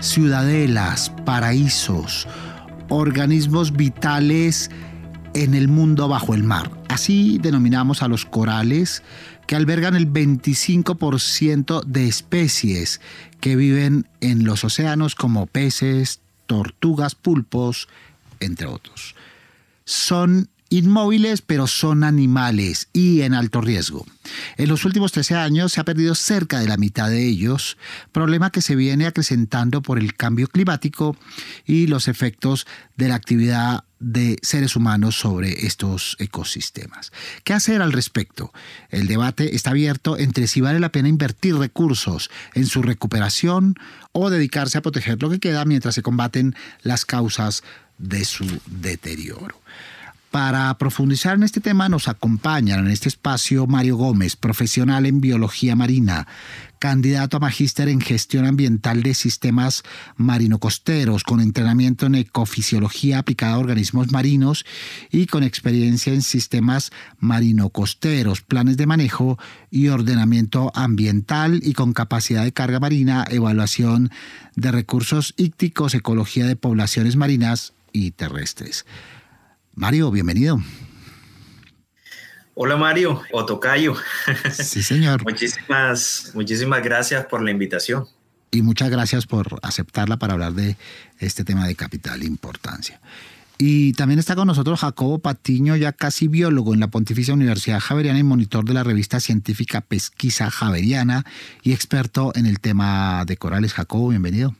Ciudadelas, paraísos, organismos vitales en el mundo bajo el mar. Así denominamos a los corales que albergan el 25% de especies que viven en los océanos como peces, tortugas, pulpos, entre otros. Son inmóviles, pero son animales y en alto riesgo. En los últimos 13 años se ha perdido cerca de la mitad de ellos, problema que se viene acrecentando por el cambio climático y los efectos de la actividad de seres humanos sobre estos ecosistemas. ¿Qué hacer al respecto? El debate está abierto entre si vale la pena invertir recursos en su recuperación o dedicarse a proteger lo que queda mientras se combaten las causas de su deterioro. Para profundizar en este tema nos acompañan en este espacio Mario Gómez, profesional en biología marina, candidato a magíster en gestión ambiental de sistemas marino-costeros, con entrenamiento en ecofisiología aplicada a organismos marinos y con experiencia en sistemas marino-costeros, planes de manejo y ordenamiento ambiental y con capacidad de carga marina, evaluación de recursos ícticos, ecología de poblaciones marinas y terrestres. Mario, bienvenido. Hola Mario, Otocayo. Sí, señor. muchísimas, muchísimas gracias por la invitación. Y muchas gracias por aceptarla para hablar de este tema de capital importancia. Y también está con nosotros Jacobo Patiño, ya casi biólogo en la Pontificia Universidad Javeriana y monitor de la revista científica Pesquisa Javeriana y experto en el tema de corales. Jacobo, bienvenido.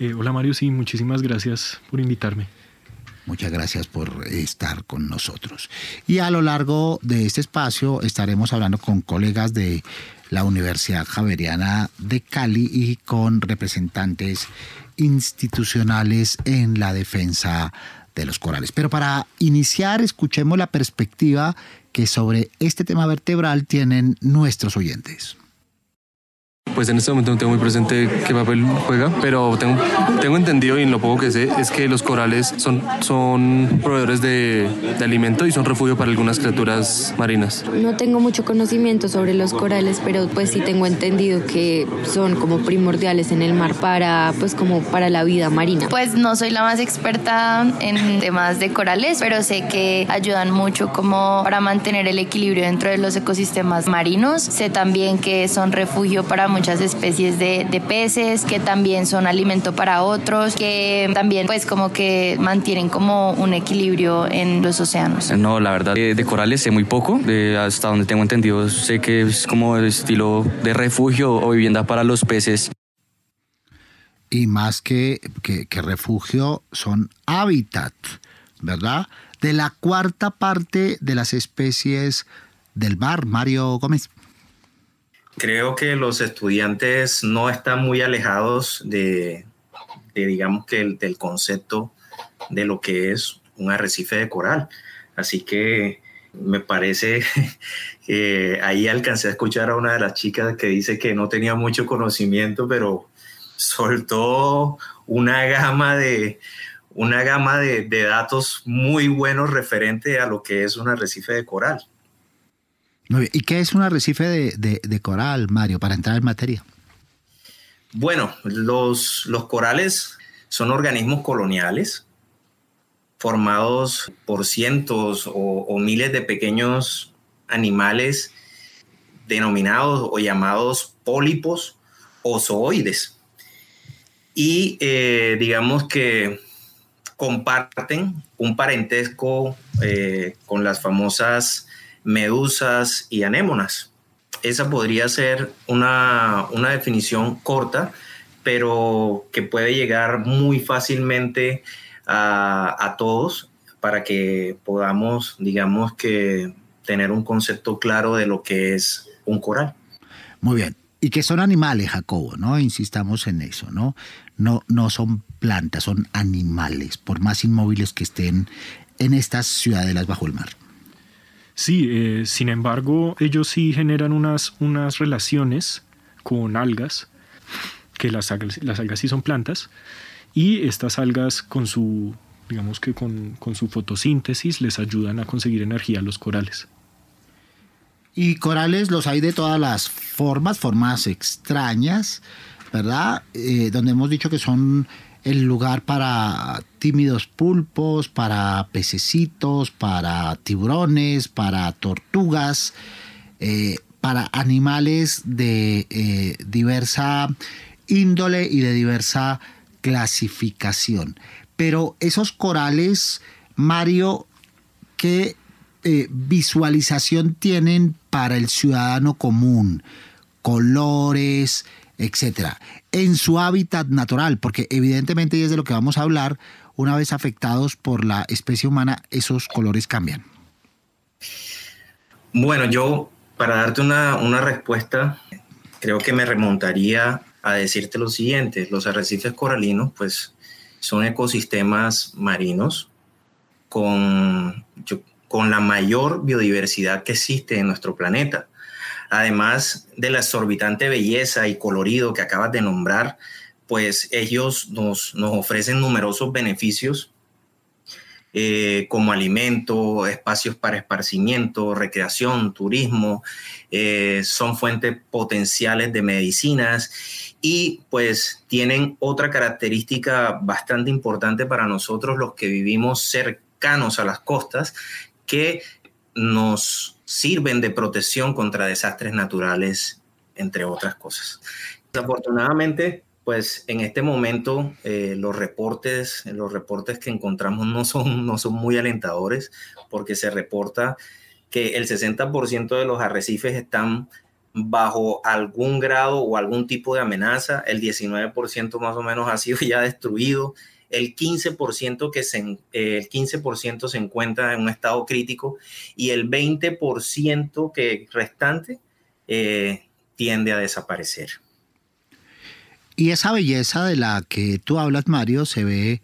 Eh, hola Mario, sí, muchísimas gracias por invitarme. Muchas gracias por estar con nosotros. Y a lo largo de este espacio estaremos hablando con colegas de la Universidad Javeriana de Cali y con representantes institucionales en la defensa de los corales. Pero para iniciar, escuchemos la perspectiva que sobre este tema vertebral tienen nuestros oyentes. Pues en este momento no tengo muy presente qué papel juega, pero tengo, tengo entendido y en lo poco que sé es que los corales son, son proveedores de, de, alimento y son refugio para algunas criaturas marinas. No tengo mucho conocimiento sobre los corales, pero pues sí tengo entendido que son como primordiales en el mar para pues como para la vida marina. Pues no soy la más experta en temas de corales, pero sé que ayudan mucho como para mantener el equilibrio dentro de los ecosistemas marinos. Sé también que son refugio para muchas especies de, de, peces que también son alimento para otros, que también pues como que mantienen como un equilibrio en los océanos. No, la verdad de, de corales sé muy poco, de hasta donde tengo entendido sé que es como el estilo de refugio o vivienda para los peces. Y más que, que, que refugio son hábitat, ¿verdad? De la cuarta parte de las especies del mar, Mario Gómez creo que los estudiantes no están muy alejados de, digamos que el, del concepto de lo que es un arrecife de coral. Así que me parece que ahí alcancé a escuchar a una de las chicas que dice que no tenía mucho conocimiento, pero soltó una gama de una gama de datos muy buenos referente a lo que es un arrecife de coral. ¿Y qué es un arrecife de, coral, Mario, para entrar en materia? Bueno, los, corales son organismos coloniales formados por cientos o, o, miles de pequeños animales denominados o llamados pólipos o zooides. Y eh, digamos que comparten un parentesco eh, con las famosas medusas y anémonas. Esa podría ser una, una definición corta, pero que puede llegar muy fácilmente a, a, todos para que podamos, digamos que, tener un concepto claro de lo que es un coral. Muy bien. Y que son animales, Jacobo, ¿no? Insistamos en eso, ¿no? No, no son plantas, son animales, por más inmóviles que estén en estas ciudadelas bajo el mar. Sí, eh, sin embargo, ellos sí generan unas, unas relaciones con algas, que las algas, las algas sí son plantas, y estas algas con su, digamos que con, con su fotosíntesis les ayudan a conseguir energía a los corales. Y corales los hay de todas las formas, formas extrañas, ¿verdad? Eh, donde hemos dicho que son el lugar para tímidos pulpos, para pececitos, para tiburones, para tortugas, eh, para animales de eh, diversa índole y de diversa clasificación. Pero esos corales, Mario, ¿qué eh, visualización tienen para el ciudadano común? Colores, etcétera, en su hábitat natural, porque evidentemente y es de lo que vamos a hablar, una vez afectados por la especie humana, esos colores cambian. Bueno, yo para darte una, una respuesta, creo que me remontaría a decirte lo siguiente, los arrecifes coralinos pues son ecosistemas marinos con, con la mayor biodiversidad que existe en nuestro planeta además de la exorbitante belleza y colorido que acabas de nombrar, pues ellos nos, ofrecen numerosos beneficios eh, como alimento, espacios para esparcimiento, recreación, turismo, eh, son fuentes potenciales de medicinas y pues tienen otra característica bastante importante para nosotros los que vivimos cercanos a las costas, que nos sirven de protección contra desastres naturales, entre otras cosas. Desafortunadamente, pues en este momento eh, los reportes, los reportes que encontramos no son, no son muy alentadores porque se reporta que el 60% de los arrecifes están bajo algún grado o algún tipo de amenaza, el 19% más o menos ha sido ya destruido, el 15%, que se, eh, el 15 se encuentra en un estado crítico y el 20% que restante eh, tiende a desaparecer. Y esa belleza de la que tú hablas, Mario, se ve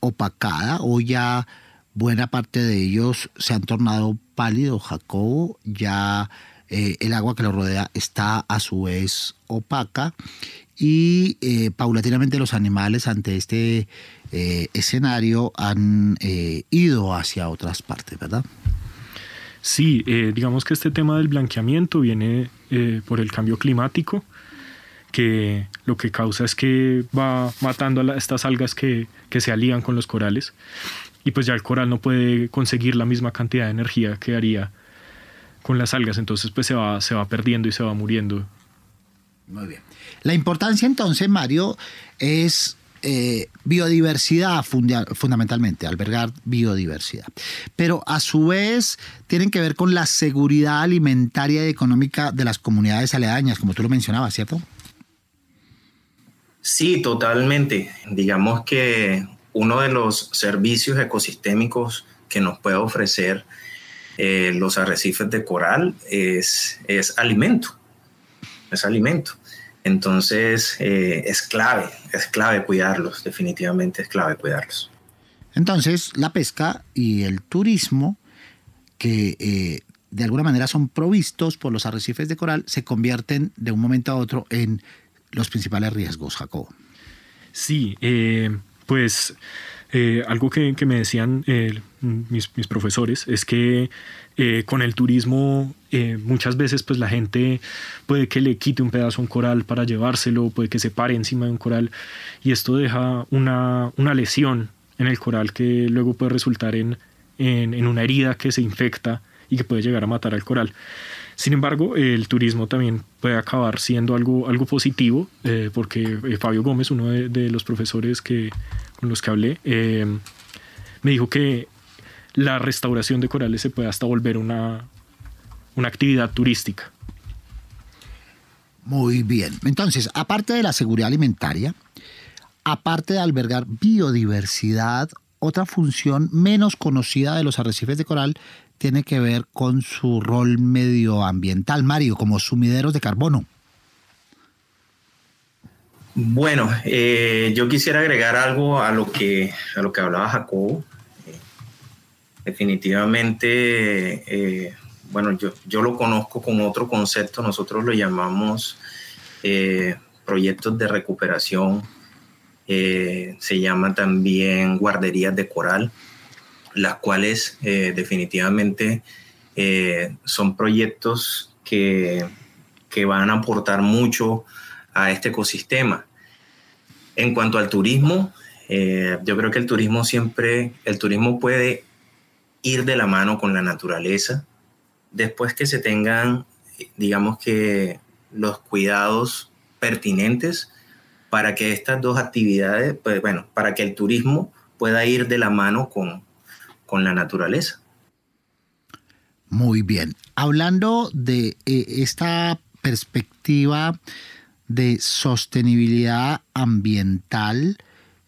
opacada o ya buena parte de ellos se han tornado pálidos, Jacobo, ya eh, el agua que lo rodea está a su vez opaca y paulatinamente los animales ante este eh, escenario han eh, ido hacia otras partes, ¿verdad? Sí, eh, digamos que este tema del blanqueamiento viene por el cambio climático, que lo que causa es que va matando a estas algas que, que, se alían con los corales y pues ya el coral no puede conseguir la misma cantidad de energía que haría con las algas, entonces pues se va, se va perdiendo y se va muriendo. Muy bien. La importancia entonces, Mario, es eh, biodiversidad fundamentalmente, albergar biodiversidad. Pero a su vez tienen que ver con la seguridad alimentaria y económica de las comunidades aledañas, como tú lo mencionabas, ¿cierto? Sí, totalmente. Digamos que uno de los servicios ecosistémicos que nos puede ofrecer eh, los arrecifes de coral es, es alimento. Es alimento. Entonces eh, es clave, es clave cuidarlos, definitivamente es clave cuidarlos. Entonces la pesca y el turismo, que eh, de alguna manera son provistos por los arrecifes de coral, se convierten de un momento a otro en los principales riesgos, Jacobo. Sí, eh, pues algo que, me decían mis, mis, profesores es que eh, con el turismo eh, muchas veces pues la gente puede que le quite un pedazo a un coral para llevárselo, puede que se pare encima de un coral y esto deja una, una lesión en el coral que luego puede resultar en, en, una herida que se infecta y que puede llegar a matar al coral. Sin embargo, el turismo también puede acabar siendo algo, algo positivo, eh, porque Fabio Gómez, uno de, de, los profesores que, con los que hablé, me dijo que la restauración de corales se puede hasta volver una, una actividad turística. Muy bien. Entonces, aparte de la seguridad alimentaria, aparte de albergar biodiversidad, otra función menos conocida de los arrecifes de coral tiene que ver con su rol medioambiental, Mario, como sumideros de carbono. Bueno, eh, yo quisiera agregar algo a lo que, a lo que hablaba Jacobo. Eh, definitivamente, eh, bueno, yo, yo lo conozco con otro concepto, nosotros lo llamamos proyectos de recuperación, se llaman también guarderías de coral, las cuales definitivamente son proyectos que, que van a aportar mucho a este ecosistema. En cuanto al turismo, eh, yo creo que el turismo siempre, el turismo puede ir de la mano con la naturaleza después que se tengan, digamos que, los cuidados pertinentes para que estas dos actividades, pues bueno, para que el turismo pueda ir de la mano con, con la naturaleza. Muy bien. Hablando de eh, esta perspectiva de sostenibilidad ambiental.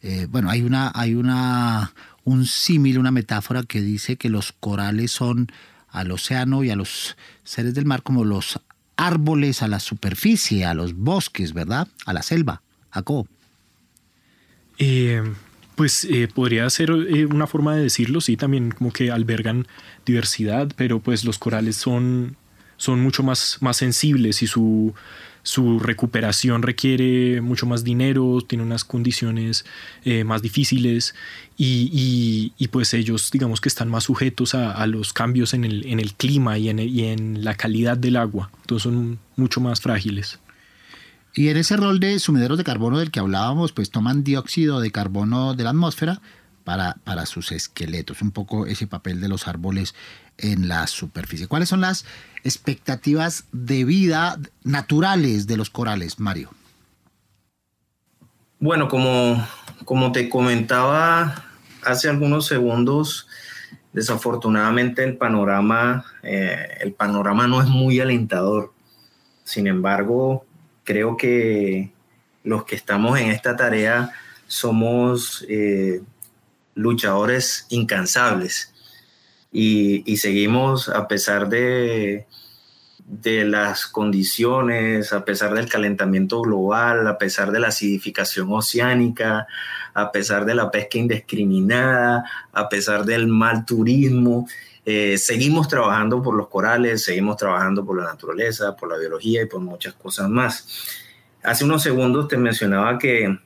Eh, bueno, hay una, hay una, un símil, una metáfora que dice que los corales son al océano y a los seres del mar como los árboles a la superficie, a los bosques, ¿verdad? A la selva. Jacob. Eh, pues eh, podría ser una forma de decirlo, sí, también como que albergan diversidad, pero pues los corales son, son mucho más, más sensibles y su, su recuperación requiere mucho más dinero, tiene unas condiciones eh, más difíciles y, pues ellos digamos que están más sujetos a, los cambios en el, en el clima y en, y en, la calidad del agua, entonces son mucho más frágiles. Y en ese rol de sumideros de carbono del que hablábamos, pues toman dióxido de carbono de la atmósfera para, para sus esqueletos, un poco ese papel de los árboles en la superficie. ¿Cuáles son las expectativas de vida naturales de los corales, Mario? Bueno, como, como te comentaba hace algunos segundos, desafortunadamente el panorama, eh, el panorama no es muy alentador. Sin embargo, creo que los que estamos en esta tarea somos eh, luchadores incansables y, seguimos a pesar de, de las condiciones, a pesar del calentamiento global, a pesar de la acidificación oceánica, a pesar de la pesca indiscriminada, a pesar del mal turismo, eh, seguimos trabajando por los corales, seguimos trabajando por la naturaleza, por la biología y por muchas cosas más. Hace unos segundos te mencionaba que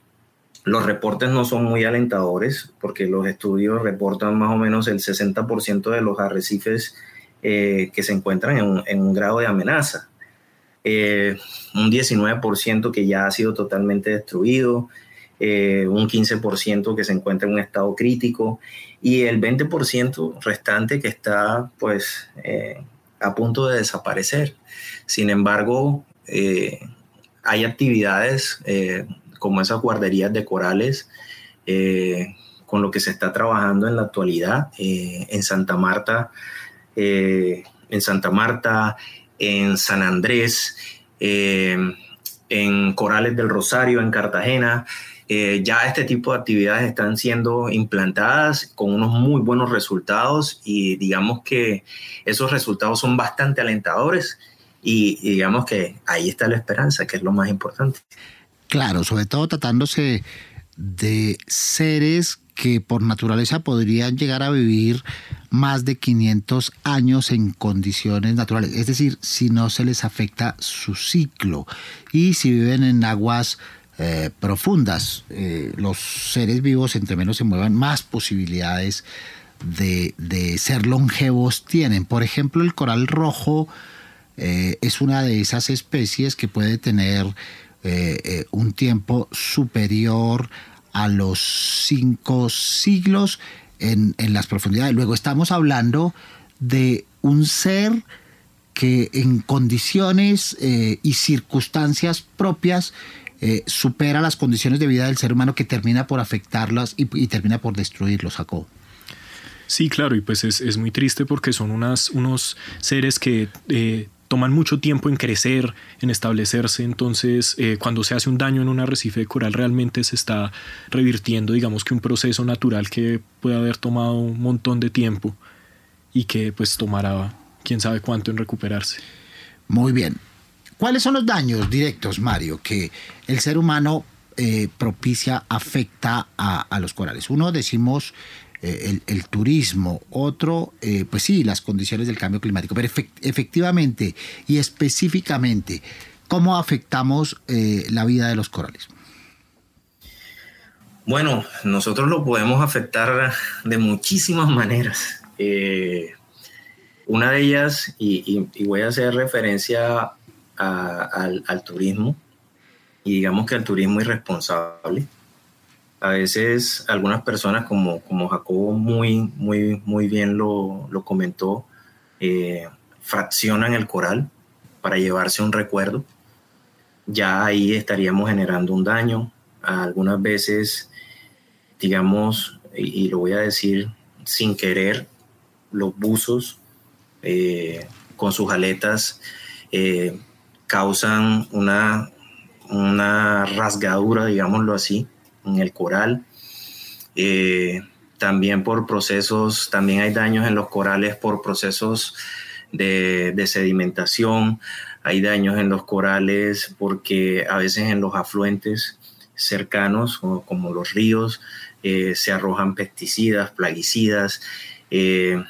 los reportes no son muy alentadores porque los estudios reportan más o menos el 60% de los arrecifes eh, que se encuentran en un, grado de amenaza. Eh, un 19% que ya ha sido totalmente destruido, eh, un 15% que se encuentra en un estado crítico y el 20% restante que está pues a punto de desaparecer. Sin embargo, hay actividades como esas guarderías de corales, eh, con lo que se está trabajando en la actualidad eh, en Santa Marta, eh, en Santa Marta, en San Andrés, en Corales del Rosario, en Cartagena. ya este tipo de actividades están siendo implantadas con unos muy buenos resultados y digamos que esos resultados son bastante alentadores y digamos que ahí está la esperanza, que es lo más importante. Claro, sobre todo tratándose de seres que por naturaleza podrían llegar a vivir más de 500 años en condiciones naturales, es decir, si no se les afecta su ciclo y si viven en aguas eh, profundas. Eh, los seres vivos, entre menos se muevan, más posibilidades de, ser longevos tienen. Por ejemplo, el coral rojo eh, es una de esas especies que puede tener eh, eh, un tiempo superior a los cinco siglos en, las profundidades. Luego estamos hablando de un ser que en condiciones eh, y circunstancias propias supera las condiciones de vida del ser humano que termina por afectarlas y, termina por destruirlos, Jacob. Sí, claro, y pues es, muy triste porque son unas, unos seres que toman mucho tiempo en crecer, en establecerse, entonces eh, cuando se hace un daño en un arrecife de coral realmente se está revirtiendo, digamos que un proceso natural que puede haber tomado un montón de tiempo. y que pues tomará quién sabe cuánto en recuperarse. Muy bien. ¿Cuáles son los daños directos, Mario, que el ser humano eh, propicia, afecta a, los corales? Uno decimos eh, el, turismo, otro, eh, pues sí, las condiciones del cambio climático, pero efectivamente y específicamente, ¿cómo afectamos la vida de los corales? Bueno, nosotros lo podemos afectar de muchísimas maneras. una de ellas, y, voy a hacer referencia al, turismo y digamos que al turismo irresponsable. A veces algunas personas, como, como Jacobo muy, muy, muy bien lo, lo comentó, eh, fraccionan el coral para llevarse un recuerdo. Ya ahí estaríamos generando un daño. Algunas veces, digamos, y, lo voy a decir sin querer, los buzos eh, con sus aletas eh, causan una, una rasgadura, digámoslo así, en el coral. Eh, también por procesos, también hay daños en los corales por procesos de, sedimentación, hay daños en los corales porque a veces en los afluentes cercanos, como, los ríos, eh, se arrojan pesticidas, plaguicidas. Eh,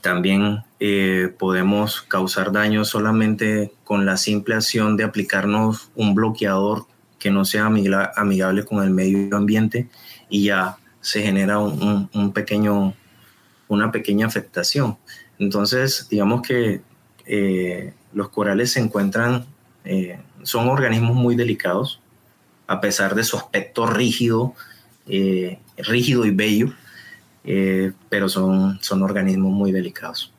también podemos causar daño solamente con la simple acción de aplicarnos un bloqueador que no sea amigable con el medio ambiente y ya se genera un, pequeño, una pequeña afectación. Entonces, digamos que eh, los corales se encuentran, eh, son organismos muy delicados, a pesar de su aspecto rígido, rígido y bello, eh, pero son, son organismos muy delicados.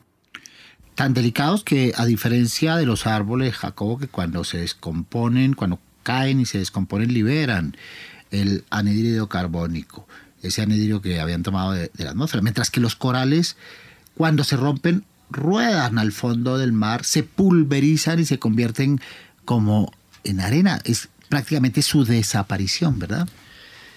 Tan delicados que a diferencia de los árboles, Jacobo, que cuando se descomponen, cuando caen y se descomponen, liberan el anhídrido carbónico, ese anhídrido que habían tomado de, la atmósfera, mientras que los corales, cuando se rompen, ruedan al fondo del mar, se pulverizan y se convierten como en arena. Es prácticamente su desaparición, ¿verdad?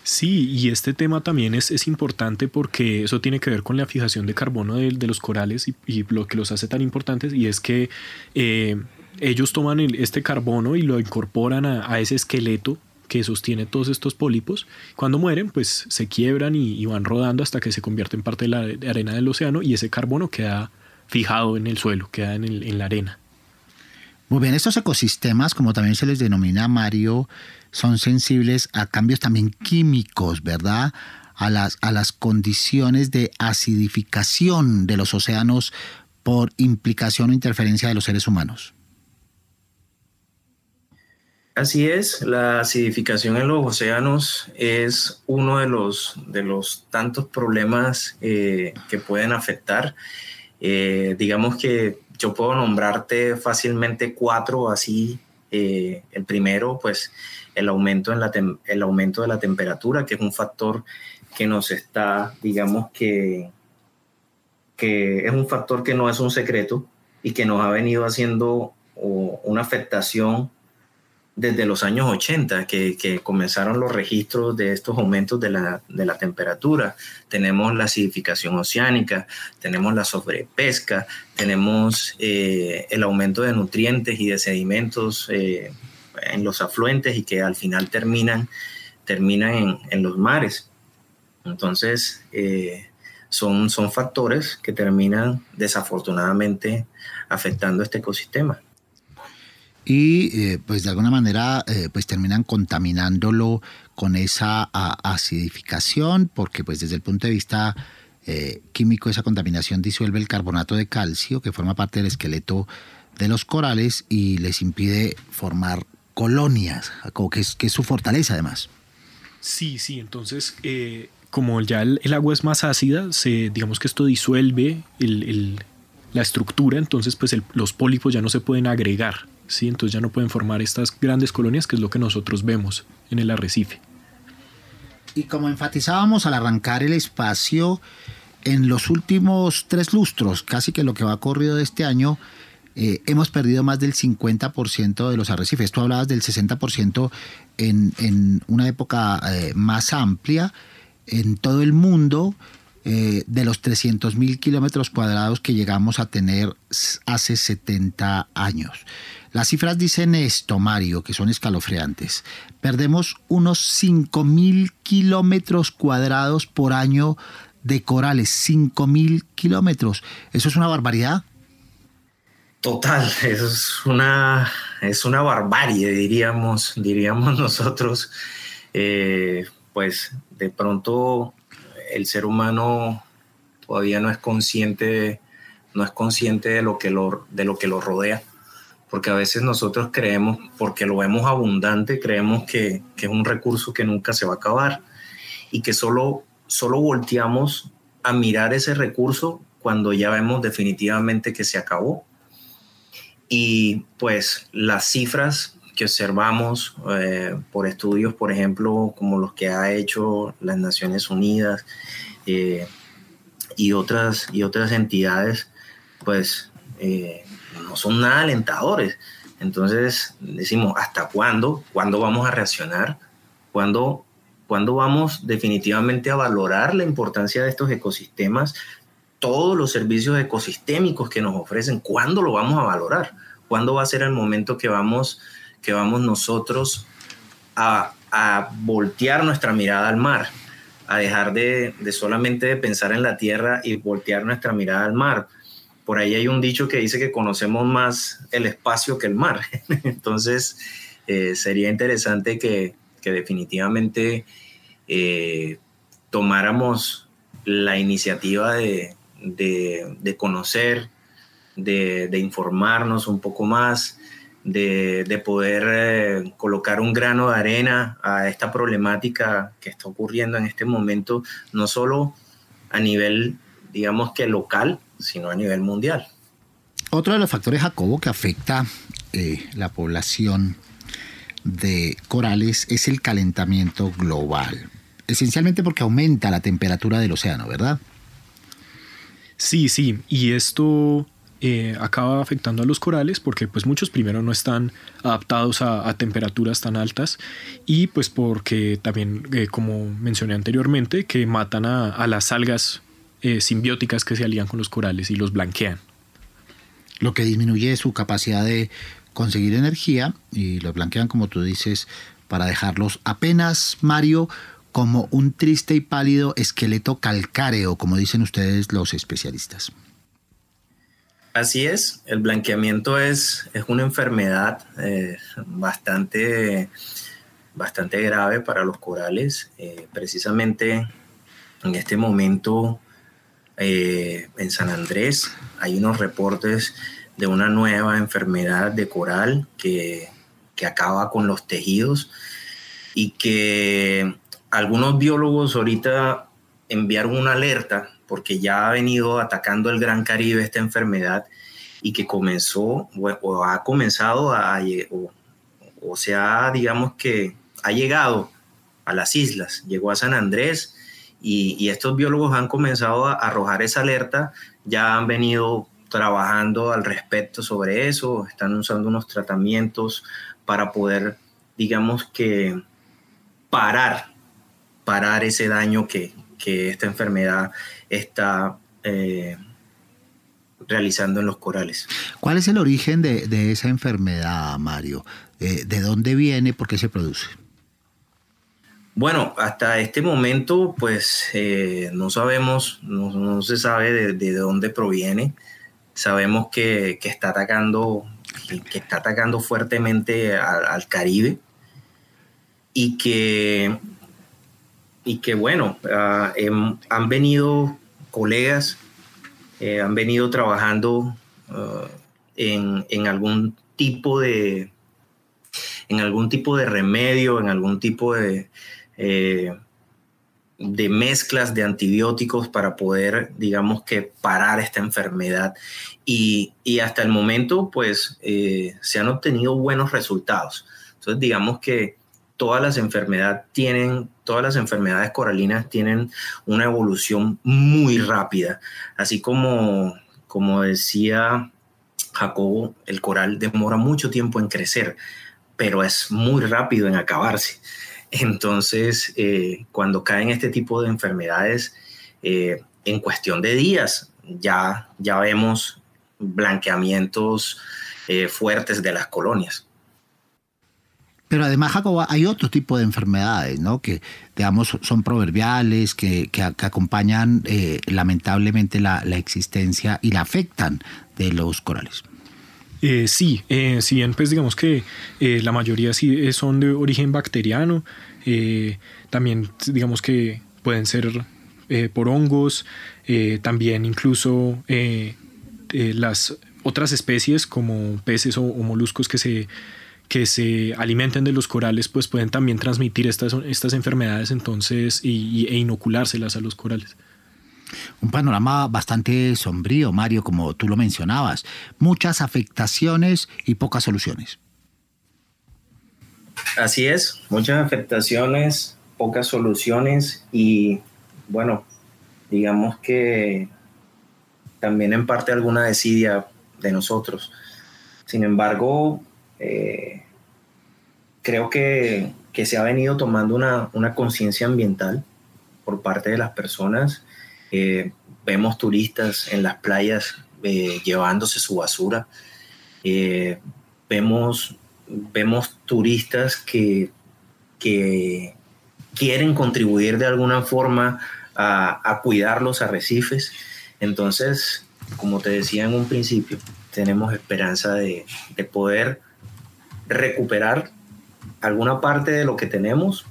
Sí, y este tema también es, es, importante porque eso tiene que ver con la fijación de carbono de, los corales y, lo que los hace tan importantes y es que eh, ellos toman este carbono y lo incorporan a, ese esqueleto que sostiene todos estos pólipos. Cuando mueren, pues se quiebran y, van rodando hasta que se convierte en parte de la arena del océano y ese carbono queda fijado en el suelo, queda en, en la arena. Muy bien, estos ecosistemas, como también se les denomina Mario, son sensibles a cambios también químicos, ¿verdad? A las, a las condiciones de acidificación de los océanos por implicación o interferencia de los seres humanos. Así es, la acidificación en los océanos es uno de los, de los tantos problemas eh, que pueden afectar. Eh, digamos que yo puedo nombrarte fácilmente cuatro así. Eh, el primero, pues el aumento, en la el aumento de la temperatura, que es un factor que nos está, digamos que, que es un factor que no es un secreto y que nos ha venido haciendo una afectación desde los años 80 que, comenzaron los registros de estos aumentos de la, temperatura. Tenemos la acidificación oceánica, tenemos la sobrepesca, tenemos eh, el aumento de nutrientes y de sedimentos eh, en los afluentes y que al final terminan, terminan en, los mares. Entonces, eh, son, son factores que terminan desafortunadamente afectando este ecosistema y eh, pues de alguna manera eh, pues terminan contaminándolo con esa acidificación porque pues desde el punto de vista eh, químico esa contaminación disuelve el carbonato de calcio que forma parte del esqueleto de los corales y les impide formar colonias, que es, que es su fortaleza además. Sí, sí, entonces como ya el, agua es más ácida, se, digamos que esto disuelve la estructura, entonces pues los pólipos ya no se pueden agregar ¿sí? Entonces ya no pueden formar estas grandes colonias, que es lo que nosotros vemos en el arrecife. Y como enfatizábamos al arrancar el espacio, en los últimos tres lustros, casi que lo que va corrido de este año, eh, hemos perdido más del 50% de los arrecifes. Tú hablabas del 60% en, en una época eh, más amplia en todo el mundo eh, de los 300 mil kilómetros cuadrados que llegamos a tener hace 70 años. Las cifras dicen esto, Mario, que son escalofriantes. Perdemos unos 5 mil kilómetros cuadrados por año de corales. 5 mil kilómetros. ¿Eso es una barbaridad? Total, es una, es una barbarie, diríamos, diríamos nosotros. Eh, pues de pronto el ser humano todavía no es consciente, no es consciente de lo que lo, de lo, que lo rodea, porque a veces nosotros creemos, porque lo vemos abundante, creemos que, es un recurso que nunca se va a acabar y que solo, solo volteamos a mirar ese recurso cuando ya vemos definitivamente que se acabó. Y pues las cifras observamos eh, por estudios, por ejemplo, como los que ha hecho las Naciones Unidas eh, y, otras, y otras entidades, pues eh, no son nada alentadores. Entonces decimos, ¿hasta cuándo? ¿Cuándo vamos a reaccionar? ¿Cuándo, ¿Cuándo vamos definitivamente a valorar la importancia de estos ecosistemas? Todos los servicios ecosistémicos que nos ofrecen, ¿cuándo lo vamos a valorar? ¿Cuándo va a ser el momento que vamos que vamos nosotros a, voltear nuestra mirada al mar, a dejar de, solamente de pensar en la tierra y voltear nuestra mirada al mar. Por ahí hay un dicho que dice que conocemos más el espacio que el mar. Entonces, eh, sería interesante que, definitivamente eh, tomáramos la iniciativa de, conocer, de, de, informarnos un poco más, de, poder eh, colocar un grano de arena a esta problemática que está ocurriendo en este momento, no solo a nivel, digamos que local, sino a nivel mundial. Otro de los factores, Jacobo, que afecta eh, la población de corales es el calentamiento global, esencialmente porque aumenta la temperatura del océano, ¿verdad? Sí, sí, y esto eh, acaba afectando a los corales porque pues muchos primero no están adaptados a, temperaturas tan altas y pues porque también eh, como mencioné anteriormente que matan a, las algas eh, simbióticas que se alían con los corales y los blanquean. Lo que disminuye su capacidad de conseguir energía y los blanquean como tú dices para dejarlos apenas Mario como un triste y pálido esqueleto calcáreo como dicen ustedes los especialistas. Así es, el blanqueamiento es, es una enfermedad eh, bastante, bastante grave para los corales. Eh, precisamente en este momento eh, en San Andrés hay unos reportes de una nueva enfermedad de coral que, que acaba con los tejidos y que algunos biólogos ahorita enviaron una alerta porque ya ha venido atacando el Gran Caribe esta enfermedad y que comenzó o, ha comenzado a, o, o sea, digamos que ha llegado a las islas, llegó a San Andrés y, estos biólogos han comenzado a arrojar esa alerta, ya han venido trabajando al respecto sobre eso, están usando unos tratamientos para poder, digamos que, parar, parar ese daño que, que esta enfermedad está eh, realizando en los corales. ¿Cuál es el origen de, esa enfermedad, Mario? Eh, ¿De dónde viene? ¿Por qué se produce? Bueno, hasta este momento, pues eh, no sabemos, no, se sabe de, dónde proviene. Sabemos que, está atacando, que, está atacando fuertemente al Caribe y que y que bueno, ah, em, han venido colegas, eh, han venido trabajando ah, en, algún tipo de en algún tipo de remedio, en algún tipo de, eh, de mezclas de antibióticos para poder, digamos que, parar esta enfermedad. Y, hasta el momento, pues, eh, se han obtenido buenos resultados. Entonces, digamos que todas las enfermedades tienen, todas las enfermedades coralinas tienen una evolución muy rápida. Así como, como decía Jacobo, el coral demora mucho tiempo en crecer, pero es muy rápido en acabarse. Entonces, eh, cuando caen este tipo de enfermedades, eh, en cuestión de días ya, ya vemos blanqueamientos eh, fuertes de las colonias. Pero además, Jacoba, hay otro tipo de enfermedades, ¿no? Que, digamos, son proverbiales, que, acompañan eh, lamentablemente la, existencia y la afectan de los corales. Eh, sí, eh, pues digamos que la mayoría sí son de origen bacteriano, también digamos que pueden ser por hongos, también incluso las otras especies como peces o moluscos que se que se alimenten de los corales, pues pueden también transmitir estas, estas enfermedades entonces y, e inoculárselas a los corales. Un panorama bastante sombrío, Mario, como tú lo mencionabas. Muchas afectaciones y pocas soluciones. Así es, muchas afectaciones, pocas soluciones y bueno, digamos que también en parte alguna desidia de nosotros. Sin embargo, eh, creo que, se ha venido tomando una, conciencia ambiental por parte de las personas. Eh, vemos turistas en las playas eh, llevándose su basura. vemos, vemos turistas que, que quieren contribuir de alguna forma a, cuidar los arrecifes. Entonces, como te decía en un principio, tenemos esperanza de, de poder recuperar alguna parte de lo que tenemos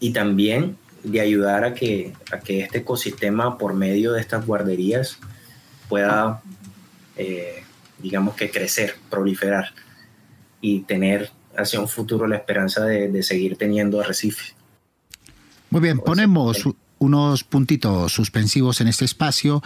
y también de ayudar a que, a que este ecosistema por medio de estas guarderías pueda, eh, digamos que crecer, proliferar y tener hacia un futuro la esperanza de, seguir teniendo arrecifes. Muy bien, ponemos unos puntitos suspensivos en este espacio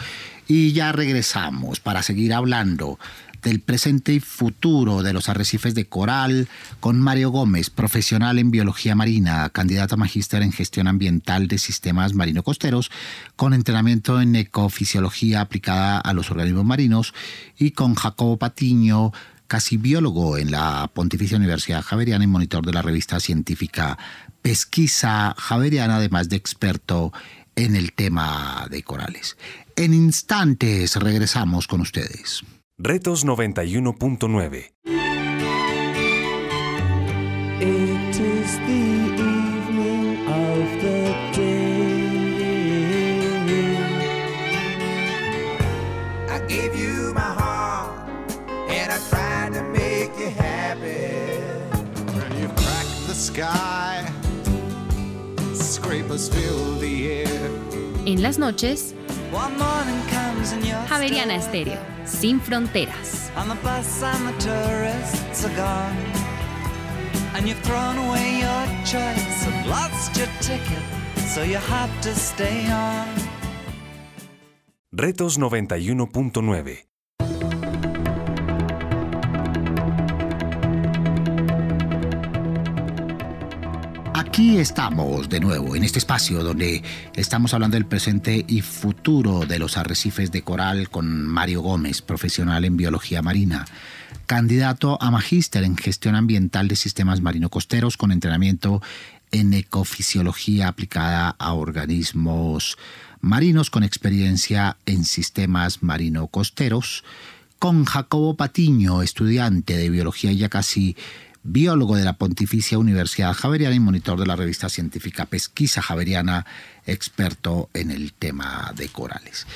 y ya regresamos para seguir hablando del presente y futuro de los arrecifes de coral con Mario Gómez, profesional en biología marina, candidato a magíster en gestión ambiental de sistemas marino-costeros, con entrenamiento en ecofisiología aplicada a los organismos marinos, y con Jacobo Patiño, casi biólogo en la Pontificia Universidad Javeriana y monitor de la revista científica Pesquisa Javeriana, además de experto en el tema de corales. En instantes regresamos con ustedes. Retos 91.9. It is the evening of the day. I gave you my heart and I tried to make you happy. When you cracked the sky, scrapers fill the air. En las noches, Javeriana Estéreo sin fronteras. Retos 91.9 Aquí estamos de nuevo en este espacio donde estamos hablando del presente y futuro de los arrecifes de coral con Mario Gómez, profesional en biología marina, candidato a magíster en gestión ambiental de sistemas marino-costeros con entrenamiento en ecofisiología aplicada a organismos marinos con experiencia en sistemas marino-costeros, con Jacobo Patiño, estudiante de biología ya casi biólogo de la Pontificia Universidad Javeriana y monitor de la revista científica Pesquisa Javeriana, experto en el tema de corales.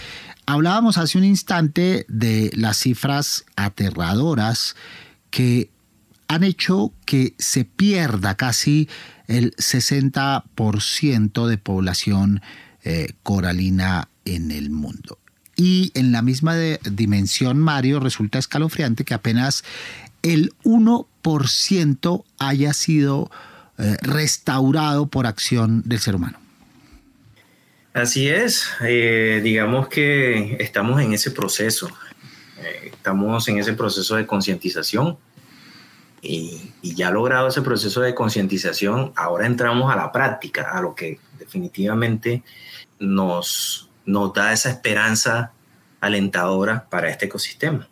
Hablábamos hace un instante de las cifras aterradoras que han hecho que se pierda casi el 60% de población eh, coralina en el mundo. Y en la misma dimensión, Mario, resulta escalofriante que apenas el 1% haya sido eh, restaurado por acción del ser humano. Así es, eh, digamos que estamos en ese proceso, eh, estamos en ese proceso de concientización y, ya logrado ese proceso de concientización, ahora entramos a la práctica, a lo que definitivamente nos, nos da esa esperanza alentadora para este ecosistema.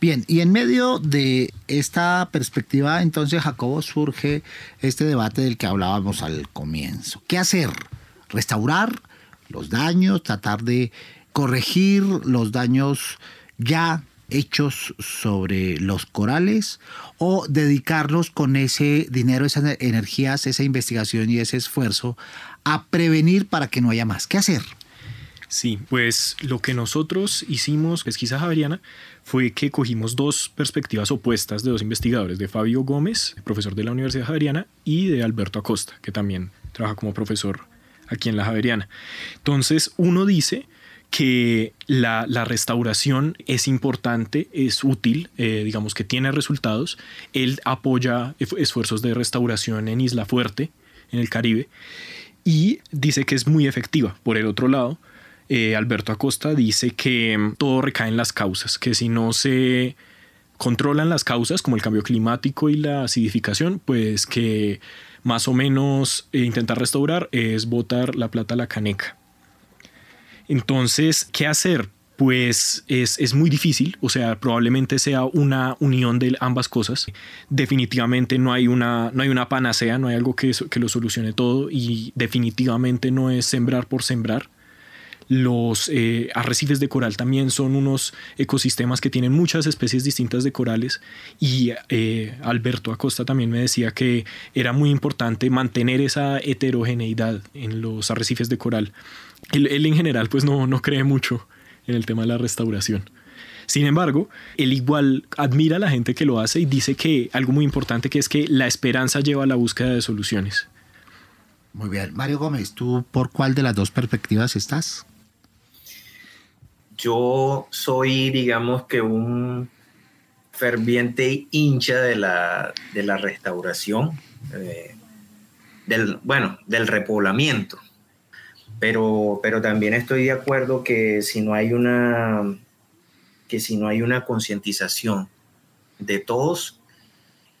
Bien, y en medio de esta perspectiva, entonces, Jacobo, surge este debate del que hablábamos al comienzo. ¿Qué hacer? ¿Restaurar los daños, tratar de corregir los daños ya hechos sobre los corales o dedicarlos con ese dinero, esas energías, esa investigación y ese esfuerzo a prevenir para que no haya más. ¿Qué hacer? Sí, pues lo que nosotros hicimos, pesquisa javeriana, fue que cogimos dos perspectivas opuestas de dos investigadores, de Fabio Gómez, profesor de la Universidad Javeriana, y de Alberto Acosta, que también trabaja como profesor aquí en la Javeriana. Entonces, uno dice que la, restauración es importante, es útil, eh, digamos que tiene resultados. Él apoya esfuerzos de restauración en Isla Fuerte, en el Caribe, y dice que es muy efectiva. Por el otro lado, eh, Alberto Acosta dice que mm, todo recae en las causas, que si no se controlan las causas como el cambio climático y la acidificación, pues que más o menos eh, intentar restaurar es botar la plata a la caneca. Entonces, ¿qué hacer? Pues es, es, muy difícil, o sea, probablemente sea una unión de ambas cosas. Definitivamente no hay una, no hay una panacea, no hay algo que, que lo solucione todo y definitivamente no es sembrar por sembrar los eh, arrecifes de coral también son unos ecosistemas que tienen muchas especies distintas de corales y eh, Alberto Acosta también me decía que era muy importante mantener esa heterogeneidad en los arrecifes de coral. Él, en general pues no, no cree mucho en el tema de la restauración. Sin embargo, él igual admira a la gente que lo hace y dice que algo muy importante que es que la esperanza lleva a la búsqueda de soluciones. Muy bien. Mario Gómez, ¿tú por cuál de las dos perspectivas estás? Yo soy, digamos que un ferviente hincha de la, de la restauración, eh, del, bueno, del repoblamiento. Pero, pero también estoy de acuerdo que si no hay una, que si no hay una concientización de todos,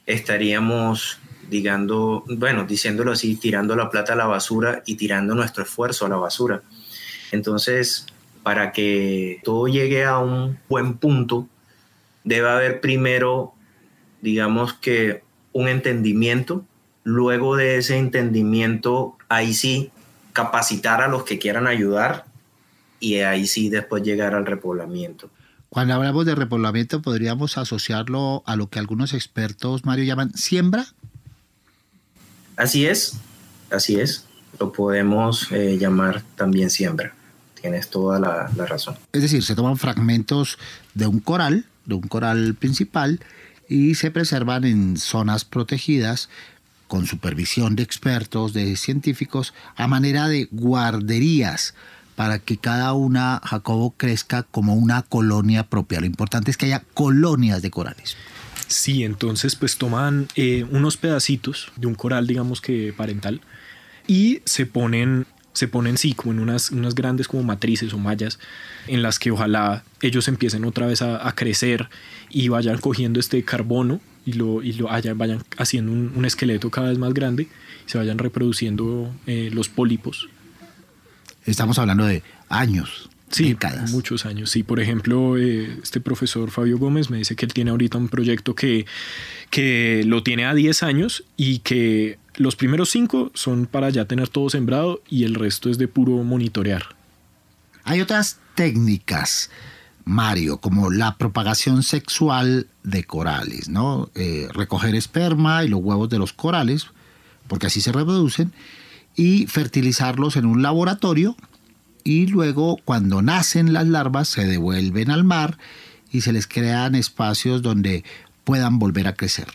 estaríamos, digando, bueno, diciéndolo así, tirando la plata a la basura y tirando nuestro esfuerzo a la basura. Entonces, para que todo llegue a un buen punto, debe haber primero, digamos que, un entendimiento. Luego de ese entendimiento, ahí sí, capacitar a los que quieran ayudar y ahí sí después llegar al repoblamiento. Cuando hablamos de repoblamiento, podríamos asociarlo a lo que algunos expertos, Mario, llaman siembra. Así es, así es. Lo podemos eh, llamar también siembra tienes toda la, razón. Es decir, se toman fragmentos de un coral, de un coral principal, y se preservan en zonas protegidas con supervisión de expertos, de científicos, a manera de guarderías para que cada una, Jacobo, crezca como una colonia propia. Lo importante es que haya colonias de corales. Sí, entonces pues toman eh, unos pedacitos de un coral, digamos que parental, y se ponen se ponen sí como en unas, unas grandes como matrices o mallas en las que ojalá ellos empiecen otra vez a, crecer y vayan cogiendo este carbono y lo, y lo vayan haciendo un, esqueleto cada vez más grande y se vayan reproduciendo eh, los pólipos. Estamos hablando de años. Sí, muchos años. Sí, por ejemplo, eh, este profesor Fabio Gómez me dice que él tiene ahorita un proyecto que, que lo tiene a 10 años y que los primeros 5 son para ya tener todo sembrado y el resto es de puro monitorear. Hay otras técnicas, Mario, como la propagación sexual de corales, ¿no? Eh, recoger esperma y los huevos de los corales, porque así se reproducen, y fertilizarlos en un laboratorio y luego cuando nacen las larvas se devuelven al mar y se les crean espacios donde puedan volver a crecer.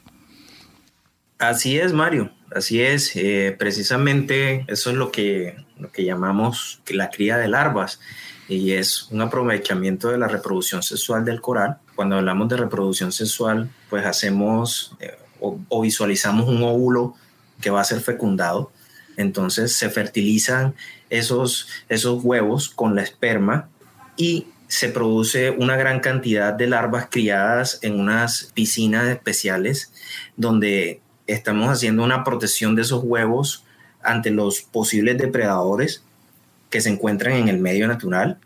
Así es, Mario, así es. Eh, precisamente eso es lo que, lo que llamamos la cría de larvas y es un aprovechamiento de la reproducción sexual del coral. Cuando hablamos de reproducción sexual, pues hacemos eh, o visualizamos un óvulo que va a ser fecundado entonces se fertilizan esos, esos huevos con la esperma y se produce una gran cantidad de larvas criadas en unas piscinas especiales donde estamos haciendo una protección de esos huevos ante los posibles depredadores que se encuentran en el medio natural.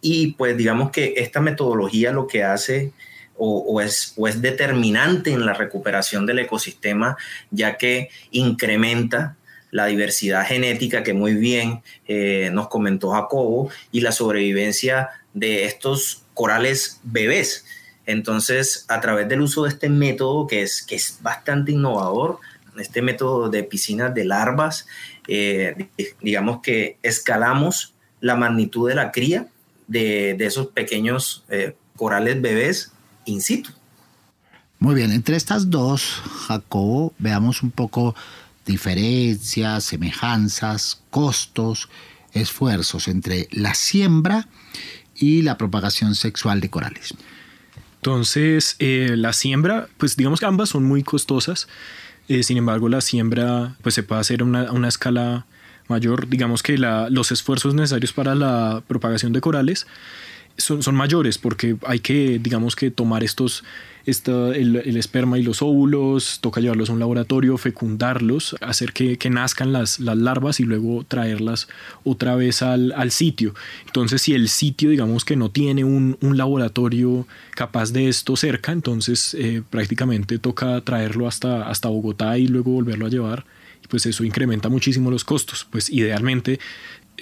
Y pues digamos que esta metodología lo que hace o, es, o es determinante en la recuperación del ecosistema, ya que incrementa la diversidad genética que muy bien eh, nos comentó Jacobo y la sobrevivencia de estos corales bebés. Entonces, a través del uso de este método, que es, que es bastante innovador, este método de piscinas de larvas, eh, digamos que escalamos la magnitud de la cría de, esos pequeños eh, corales bebés in situ. Muy bien, entre estas dos, Jacobo, veamos un poco diferencias, semejanzas, costos, esfuerzos entre la siembra y la propagación sexual de corales. Entonces, eh, la siembra, pues digamos que ambas son muy costosas. Eh, sin embargo, la siembra pues se puede hacer a una, escala mayor. Digamos que los esfuerzos necesarios para la propagación de corales son, son mayores porque hay que, digamos que tomar estos el, esperma y los óvulos, toca llevarlos a un laboratorio, fecundarlos, hacer que, nazcan las, larvas y luego traerlas otra vez al, sitio. Entonces, si el sitio, digamos que no tiene un, laboratorio capaz de esto cerca, entonces eh, prácticamente toca traerlo hasta, hasta Bogotá y luego volverlo a llevar. Pues eso incrementa muchísimo los costos. Pues idealmente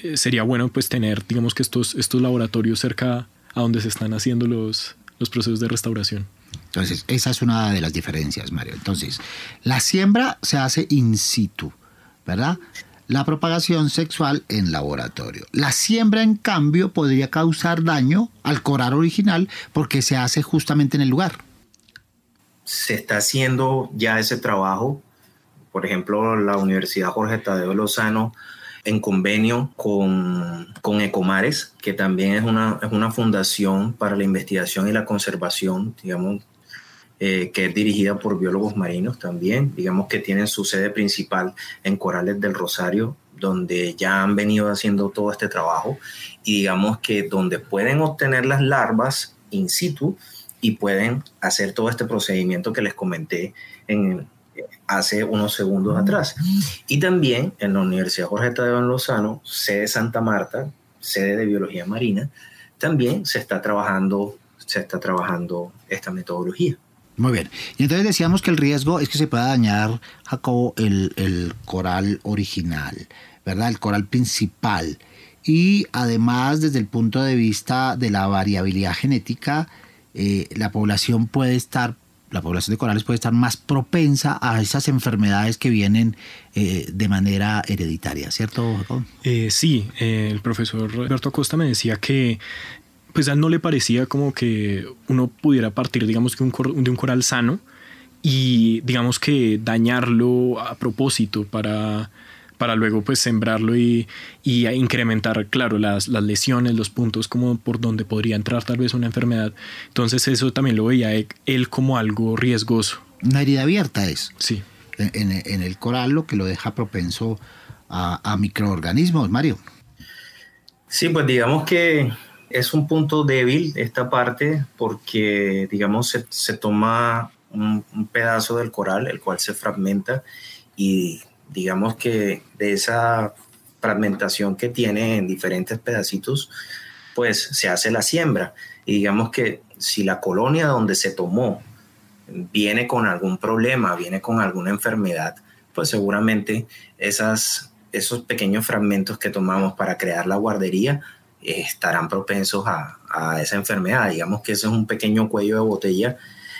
eh, sería bueno pues tener, digamos que estos, estos laboratorios cerca a donde se están haciendo los, los procesos de restauración. Entonces, esa es una de las diferencias, Mario. Entonces, la siembra se hace in situ, ¿verdad? La propagación sexual en laboratorio. La siembra, en cambio, podría causar daño al coral original porque se hace justamente en el lugar. Se está haciendo ya ese trabajo. Por ejemplo, la Universidad Jorge Tadeo Lozano en convenio con, con, Ecomares, que también es una, es una fundación para la investigación y la conservación, digamos, eh, que es dirigida por biólogos marinos también, digamos que tienen su sede principal en Corales del Rosario, donde ya han venido haciendo todo este trabajo y digamos que donde pueden obtener las larvas in situ y pueden hacer todo este procedimiento que les comenté en, hace unos segundos atrás. Y también en la Universidad Jorge Tadeo en Lozano, sede Santa Marta, sede de biología marina, también se está trabajando, se está trabajando esta metodología. Muy bien. Y entonces decíamos que el riesgo es que se pueda dañar, Jacobo, el, coral original, ¿verdad? El coral principal. Y además, desde el punto de vista de la variabilidad genética, eh, la población puede estar, la población de corales puede estar más propensa a esas enfermedades que vienen eh, de manera hereditaria, ¿cierto, Jacobo? Eh, sí, el profesor Roberto Acosta me decía que pues a él no le parecía como que uno pudiera partir, digamos que de un coral sano y digamos que dañarlo a propósito para, para luego pues sembrarlo y, y incrementar, claro, las, las, lesiones, los puntos como por donde podría entrar tal vez una enfermedad. Entonces eso también lo veía él como algo riesgoso. Una herida abierta es. Sí. En, en el coral lo que lo deja propenso a, a microorganismos, Mario. Sí, pues digamos que es un punto débil esta parte porque, digamos, se, toma un, pedazo del coral, el cual se fragmenta y digamos que de esa fragmentación que tiene en diferentes pedacitos, pues se hace la siembra. Y digamos que si la colonia donde se tomó viene con algún problema, viene con alguna enfermedad, pues seguramente esas, esos pequeños fragmentos que tomamos para crear la guardería estarán propensos a, esa enfermedad. Digamos que ese es un pequeño cuello de botella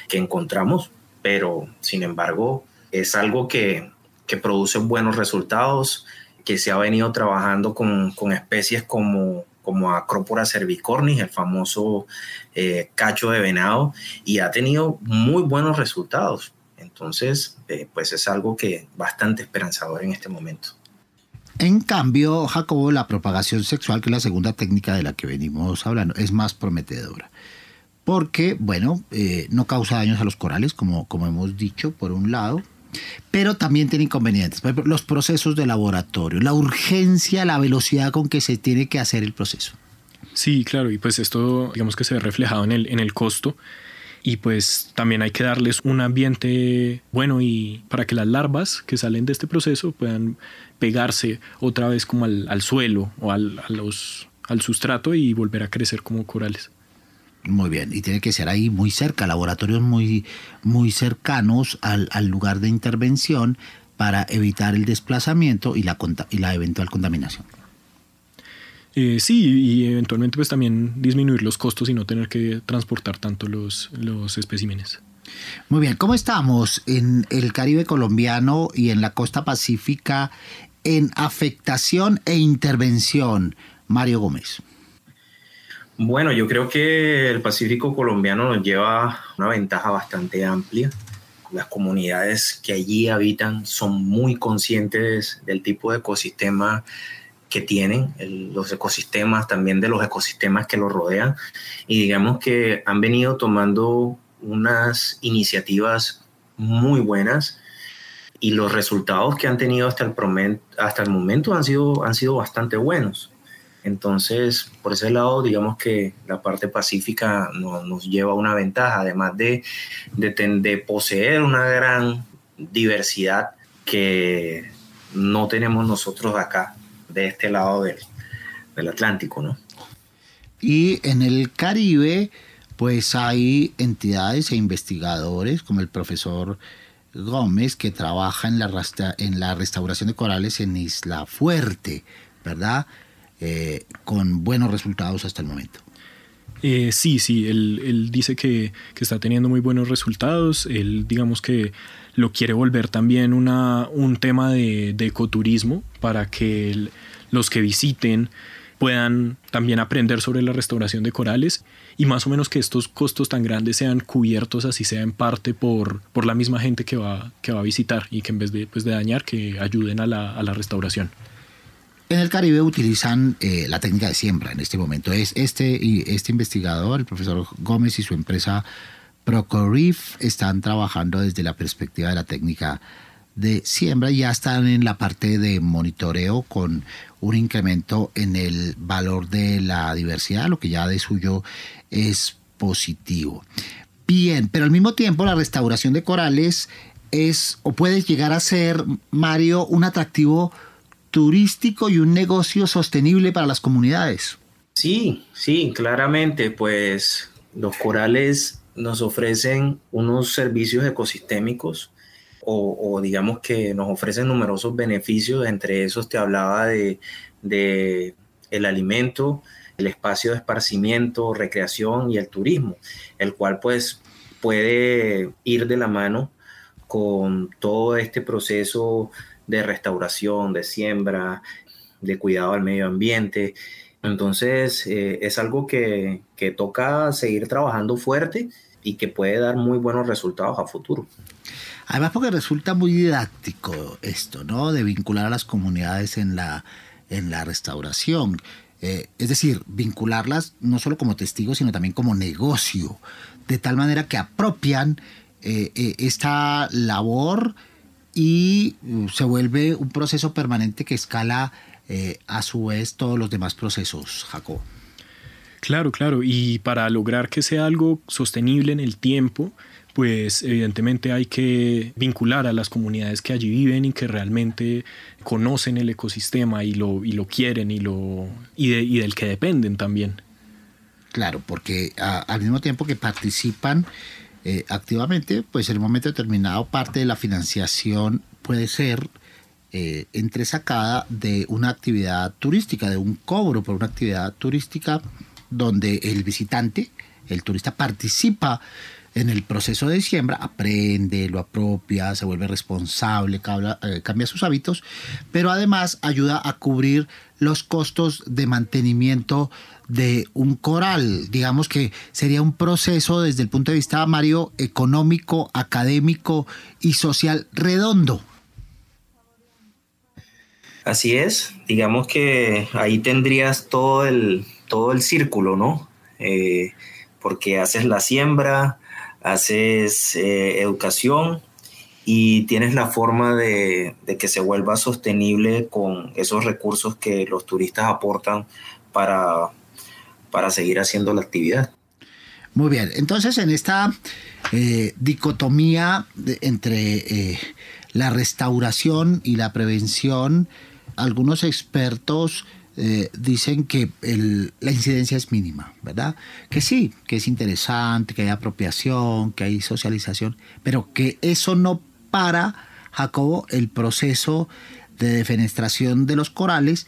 que encontramos, pero sin embargo es algo que, produce buenos resultados, que se ha venido trabajando con, especies como, como Acrópora cervicornis, el famoso eh, cacho de venado, y ha tenido muy buenos resultados. Entonces, eh, pues es algo que bastante esperanzador en este momento. En cambio, Jacobo, la propagación sexual, que es la segunda técnica de la que venimos hablando, es más prometedora. Porque, bueno, eh, no causa daños a los corales, como, como hemos dicho, por un lado, pero también tiene inconvenientes. Por ejemplo, los procesos de laboratorio, la urgencia, la velocidad con que se tiene que hacer el proceso. Sí, claro, y pues esto, digamos que se ve reflejado en el, en el costo y pues también hay que darles un ambiente bueno y para que las larvas que salen de este proceso puedan pegarse otra vez como al, suelo o al, los, al sustrato y volver a crecer como corales. Muy bien, y tiene que ser ahí muy cerca, laboratorios muy, muy cercanos al, lugar de intervención para evitar el desplazamiento y la, y la eventual contaminación. Eh, sí, y eventualmente pues también disminuir los costos y no tener que transportar tanto los, los especímenes. Muy bien, ¿cómo estamos en el Caribe colombiano y en la costa pacífica en afectación e intervención? Mario Gómez. Bueno, yo creo que el Pacífico colombiano nos lleva una ventaja bastante amplia. Las comunidades que allí habitan son muy conscientes del tipo de ecosistema que tienen, los ecosistemas, también de los ecosistemas que los rodean. Y digamos que han venido tomando unas iniciativas muy buenas y los resultados que han tenido hasta el, hasta el momento han sido, han sido bastante buenos. Entonces, por ese lado, digamos que la parte pacífica nos lleva una ventaja, además de, de, poseer una gran diversidad que no tenemos nosotros acá, de este lado del, del Atlántico, ¿no? Y en el Caribe, pues hay entidades e investigadores como el profesor Gómez que trabaja en la, en la restauración de corales en Isla Fuerte, ¿verdad? Eh, con buenos resultados hasta el momento. Eh, sí, sí, él, dice que, está teniendo muy buenos resultados. Él, digamos que lo quiere volver también una, un tema de, ecoturismo para que los que visiten puedan también aprender sobre la restauración de corales y más o menos que estos costos tan grandes sean cubiertos así sea en parte por, por la misma gente que va, que va a visitar y que en vez de, pues, de dañar que ayuden a la, a la restauración. En el Caribe utilizan eh, la técnica de siembra en este momento. Es este, este investigador, el profesor Gómez y su empresa Procorif están trabajando desde la perspectiva de la técnica de siembra ya están en la parte de monitoreo con un incremento en el valor de la diversidad, lo que ya de suyo es positivo. Bien, pero al mismo tiempo la restauración de corales es o puede llegar a ser, Mario, un atractivo turístico y un negocio sostenible para las comunidades. Sí, sí, claramente, pues los corales nos ofrecen unos servicios ecosistémicos o, digamos que nos ofrecen numerosos beneficios, entre esos te hablaba de, de el alimento, el espacio de esparcimiento, recreación y el turismo, el cual pues puede ir de la mano con todo este proceso de restauración, de siembra, de cuidado al medio ambiente. Entonces eh, es algo que, que toca seguir trabajando fuerte y que puede dar muy buenos resultados a futuro. Además porque resulta muy didáctico esto, ¿no? De vincular a las comunidades en la, en la restauración. Eh, es decir, vincularlas no solo como testigos, sino también como negocio, de tal manera que apropian eh, esta labor y uh, se vuelve un proceso permanente que escala eh, a su vez todos los demás procesos, Jacob. Claro, claro, y para lograr que sea algo sostenible en el tiempo, pues evidentemente hay que vincular a las comunidades que allí viven y que realmente conocen el ecosistema y lo, y lo quieren y, lo, y, del que dependen también. Claro, porque al mismo tiempo que participan eh, activamente, pues en un momento determinado parte de la financiación puede ser eh, entresacada de una actividad turística, de un cobro por una actividad turística donde el visitante, el turista participa en el proceso de siembra, aprende, lo apropia, se vuelve responsable, eh, cambia sus hábitos, pero además ayuda a cubrir los costos de mantenimiento de un coral. Digamos que sería un proceso desde el punto de vista, Mario, económico, académico y social redondo. Así es, digamos que ahí tendrías todo el, todo el círculo, ¿no? Eh, porque haces la siembra, haces eh, educación y tienes la forma de, de, que se vuelva sostenible con esos recursos que los turistas aportan para para seguir haciendo la actividad. Muy bien, entonces en esta eh, dicotomía entre eh, la restauración y la prevención, algunos expertos eh, dicen que la incidencia es mínima, ¿verdad? Que sí, que es interesante, que hay apropiación, que hay socialización, pero que eso no para Jacobo, el proceso de defenestración de los corales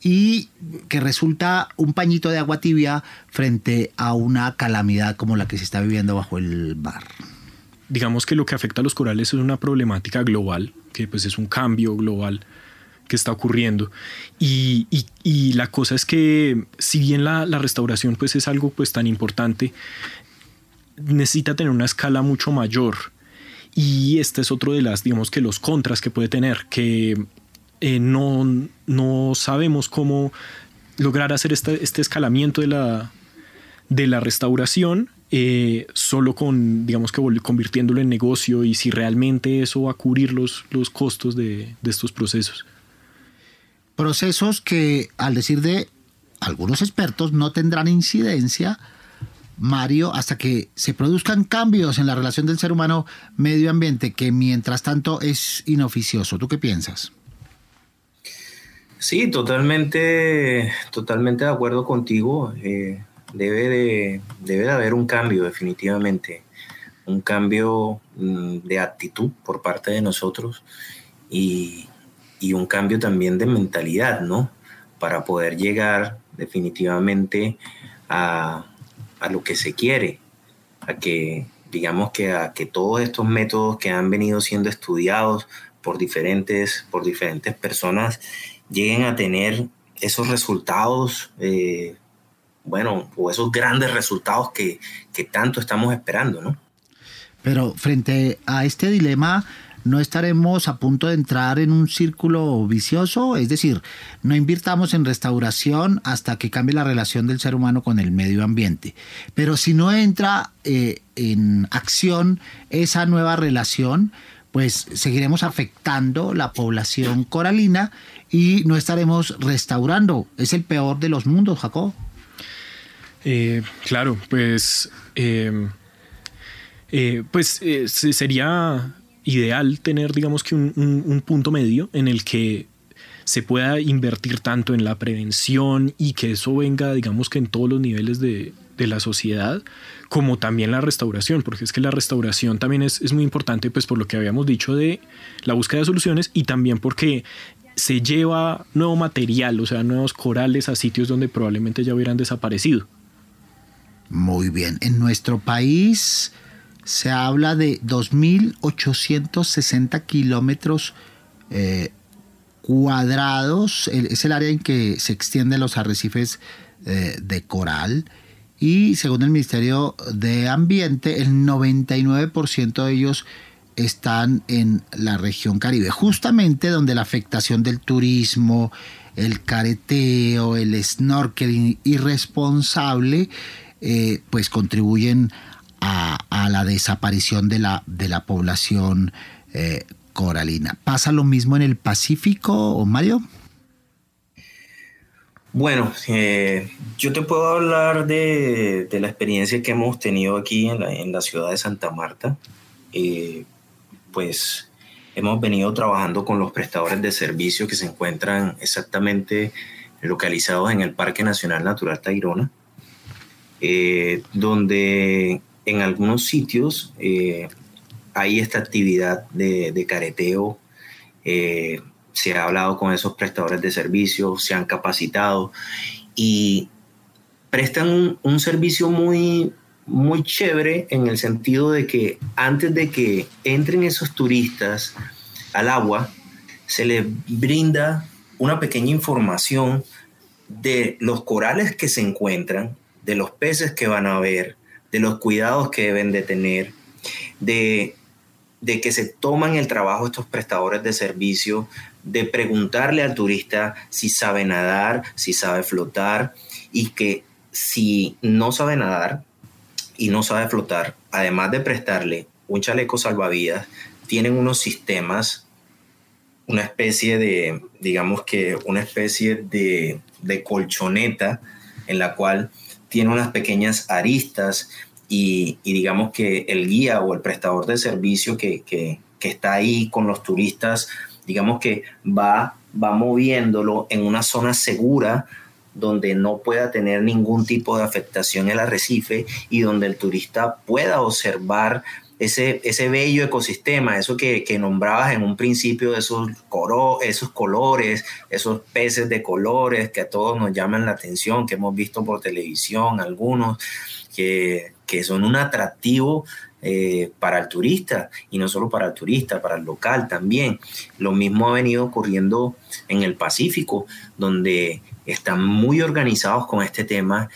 y que resulta un pañito de agua tibia frente a una calamidad como la que se está viviendo bajo el mar. Digamos que lo que afecta a los corales es una problemática global, que pues es un cambio global que está ocurriendo. Y, la cosa es que si bien la, restauración pues es algo pues tan importante, necesita tener una escala mucho mayor. Y este es otro de las, digamos que los contras que puede tener, que eh, no, no sabemos cómo lograr hacer este, este escalamiento de la, de la restauración eh, solo con, digamos que convirtiéndolo en negocio y si realmente eso va a cubrir los, los costos de, de estos procesos. Procesos que, al decir de algunos expertos, no tendrán incidencia, Mario, hasta que se produzcan cambios en la relación del ser humano medio ambiente, que mientras tanto es inoficioso. ¿Tú qué piensas? Sí, totalmente, totalmente de acuerdo contigo. Eh, debe, de, debe de haber un cambio, definitivamente. Un cambio mm, de actitud por parte de nosotros y, y un cambio también de mentalidad, ¿no? Para poder llegar definitivamente a, lo que se quiere, a que, digamos que a que todos estos métodos que han venido siendo estudiados por diferentes, por diferentes personas lleguen a tener esos resultados, eh, bueno, o esos grandes resultados que, que tanto estamos esperando, ¿no? Pero frente a este dilema, no estaremos a punto de entrar en un círculo vicioso, es decir, no invirtamos en restauración hasta que cambie la relación del ser humano con el medio ambiente. Pero si no entra eh, en acción esa nueva relación, pues seguiremos afectando la población coralina y no estaremos restaurando. Es el peor de los mundos, Jacob. Eh, claro, pues, eh, pues sería ideal tener, digamos que un, punto medio en el que se pueda invertir tanto en la prevención y que eso venga, digamos que en todos los niveles de, la sociedad, como también la restauración, porque es que la restauración también es, muy importante, pues por lo que habíamos dicho de la búsqueda de soluciones y también porque se lleva nuevo material, o sea, nuevos corales a sitios donde probablemente ya hubieran desaparecido. Muy bien, en nuestro país se habla de 2.860 kilómetros eh, cuadrados. Es el área en que se extienden los arrecifes eh, de coral. Y según el Ministerio de Ambiente, el 99% de ellos están en la región caribe, justamente donde la afectación del turismo, el careteo, el snorkeling irresponsable, eh, pues contribuyen la desaparición de la, de la población eh, coralina. ¿Pasa lo mismo en el Pacífico, Mario? Bueno, eh, yo te puedo hablar de, la experiencia que hemos tenido aquí en la, ciudad de Santa Marta. Eh, pues hemos venido trabajando con los prestadores de servicios que se encuentran exactamente localizados en el Parque Nacional Natural Tayrona, donde en algunos sitios eh, hay esta actividad de, careteo. Eh, se ha hablado con esos prestadores de servicios, se han capacitado y prestan un, servicio muy, muy chévere en el sentido de que antes de que entren esos turistas al agua, se les brinda una pequeña información de los corales que se encuentran, de los peces que van a ver, de los cuidados que deben de tener, de, que se toman el trabajo estos prestadores de servicio, de preguntarle al turista si sabe nadar, si sabe flotar y que si no sabe nadar y no sabe flotar, además de prestarle un chaleco salvavidas, tienen unos sistemas, una especie de, digamos que una especie de, de colchoneta en la cual tiene unas pequeñas aristas y, digamos que el guía o el prestador de servicio que, está ahí con los turistas, digamos que va, va moviéndolo en una zona segura donde no pueda tener ningún tipo de afectación el arrecife y donde el turista pueda observar ese, ese bello ecosistema, eso que, que nombrabas en un principio, esos, esos colores, esos peces de colores que a todos nos llaman la atención, que hemos visto por televisión, algunos, que, que son un atractivo eh, para el turista y no solo para el turista, para el local también. Lo mismo ha venido ocurriendo en el Pacífico, donde están muy organizados con este tema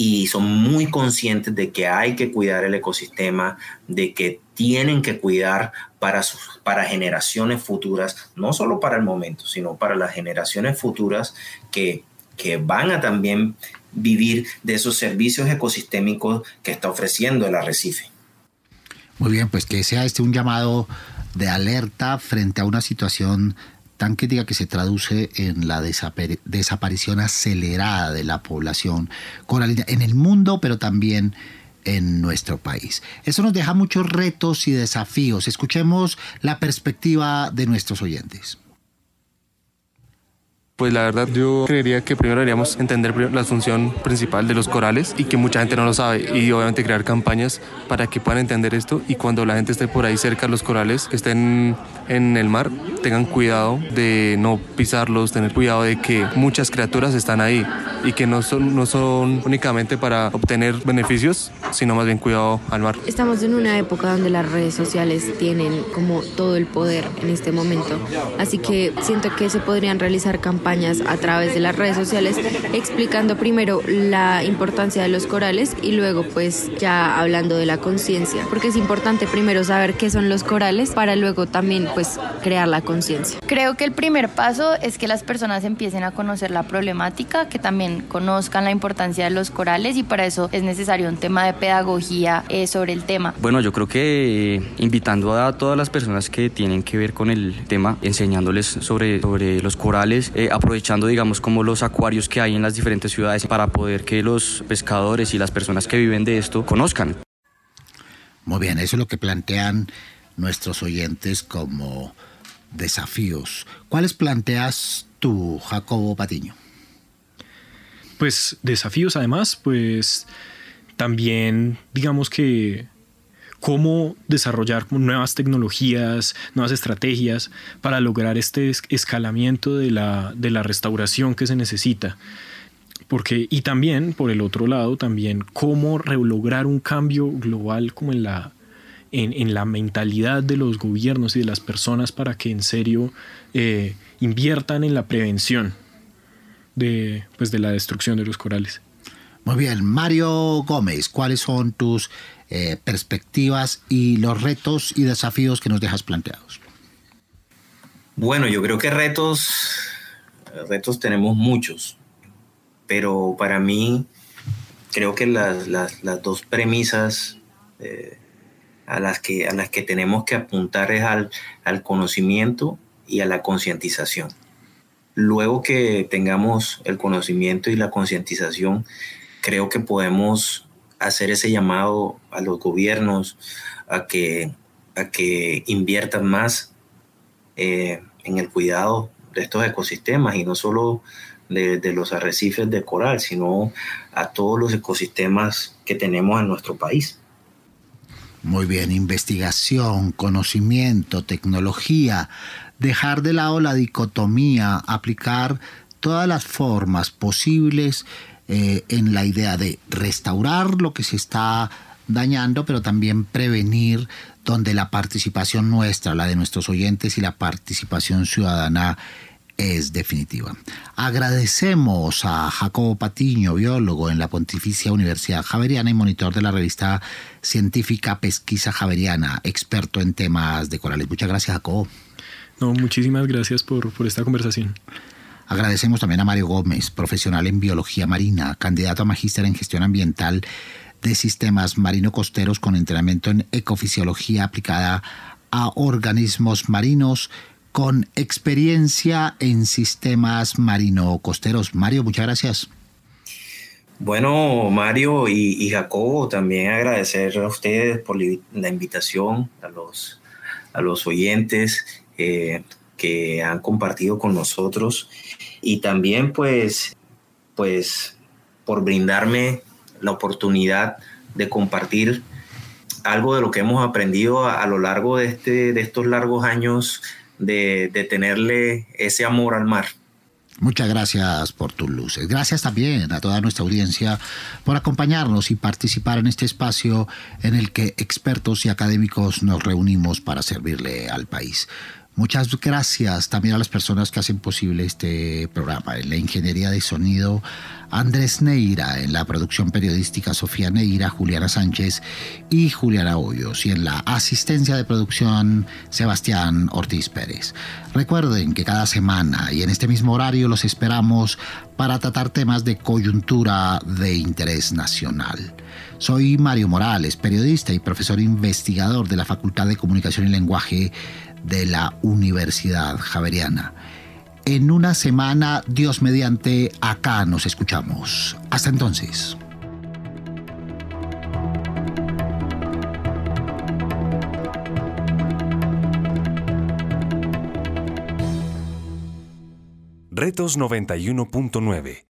y son muy conscientes de que hay que cuidar el ecosistema, de que tienen que cuidar para, sus, para generaciones futuras, no solo para el momento, sino para las generaciones futuras que, que van a también vivir de esos servicios ecosistémicos que está ofreciendo el arrecife. Muy bien, pues que sea este un llamado de alerta frente a una situación tan crítica que se traduce en la desaparición acelerada de la población coralina en el mundo, pero también en nuestro país. Eso nos deja muchos retos y desafíos. Escuchemos la perspectiva de nuestros oyentes. Pues la verdad yo creería que primero deberíamos entender la función principal de los corales y que mucha gente no lo sabe y obviamente crear campañas para que puedan entender esto y cuando la gente esté por ahí cerca los corales estén en el mar tengan cuidado de no pisarlos, tener cuidado de que muchas criaturas están ahí y que no son, no son únicamente para obtener beneficios, sino más bien cuidado al mar. Estamos en una época donde las redes sociales tienen como todo el poder en este momento, así que siento que se podrían realizar campañas a través de las redes sociales explicando primero la importancia de los corales y luego pues ya hablando de la conciencia, porque es importante primero saber qué son los corales para luego también pues crear la conciencia. Creo que el primer paso es que las personas empiecen a conocer la problemática, que también conozcan la importancia de los corales y para eso es necesario un tema de pedagogía eh, sobre el tema. Bueno, yo creo que eh, invitando a todas las personas que tienen que ver con el tema, enseñándoles sobre, sobre los corales, eh, aprovechando, digamos, como los acuarios que hay en las diferentes ciudades para poder que los pescadores y las personas que viven de esto conozcan. Muy bien, eso es lo que plantean nuestros oyentes como desafíos. ¿Cuáles planteas tú, Jacobo Patiño? Pues desafíos además, pues también digamos que cómo desarrollar nuevas tecnologías, nuevas estrategias para lograr este escalamiento de la, de la restauración que se necesita. Porque, y también, por el otro lado, también cómo lograr un cambio global como en la, en, la mentalidad de los gobiernos y de las personas para que en serio eh, inviertan en la prevención de, pues, de la destrucción de los corales. Muy bien, Mario Gómez, ¿cuáles son tus eh, perspectivas y los retos y desafíos que nos dejas planteados? Bueno, yo creo que retos, retos tenemos muchos, pero para mí creo que las, las, las dos premisas eh, a, las que, a las que tenemos que apuntar es al, al conocimiento y a la concientización. Luego que tengamos el conocimiento y la concientización, creo que podemos hacer ese llamado a los gobiernos a que, a que inviertan más eh, en el cuidado de estos ecosistemas y no solo de, de, los arrecifes de coral, sino a todos los ecosistemas que tenemos en nuestro país. Muy bien, investigación, conocimiento, tecnología, dejar de lado la dicotomía, aplicar todas las formas posibles eh, en la idea de restaurar lo que se está dañando, pero también prevenir donde la participación nuestra, la de nuestros oyentes y la participación ciudadana es definitiva. Agradecemos a Jacobo Patiño, biólogo en la Pontificia Universidad Javeriana y monitor de la revista científica Pesquisa Javeriana, experto en temas de corales. Muchas gracias, Jacobo. No, muchísimas gracias por, por esta conversación. Agradecemos también a Mario Gómez, profesional en biología marina, candidato a magíster en gestión ambiental de sistemas marino-costeros con entrenamiento en ecofisiología aplicada a organismos marinos con experiencia en sistemas marino-costeros. Mario, muchas gracias. Bueno, Mario y, Jacobo, también agradecer a ustedes por la invitación, a los, a los oyentes eh, que han compartido con nosotros y también pues, pues por brindarme la oportunidad de compartir algo de lo que hemos aprendido a, lo largo de, este, de estos largos años de, tenerle ese amor al mar. Muchas gracias por tus luces. Gracias también a toda nuestra audiencia por acompañarnos y participar en este espacio en el que expertos y académicos nos reunimos para servirle al país. Muchas gracias también a las personas que hacen posible este programa. En la ingeniería de sonido, Andrés Neira, en la producción periodística, Sofía Neira, Juliana Sánchez y Juliana Hoyos, y en la asistencia de producción, Sebastián Ortiz Pérez. Recuerden que cada semana y en este mismo horario los esperamos para tratar temas de coyuntura de interés nacional. Soy Mario Morales, periodista y profesor investigador de la Facultad de Comunicación y Lenguaje de la Universidad Javeriana. En una semana, Dios mediante, acá nos escuchamos. Hasta entonces. Retos 91.9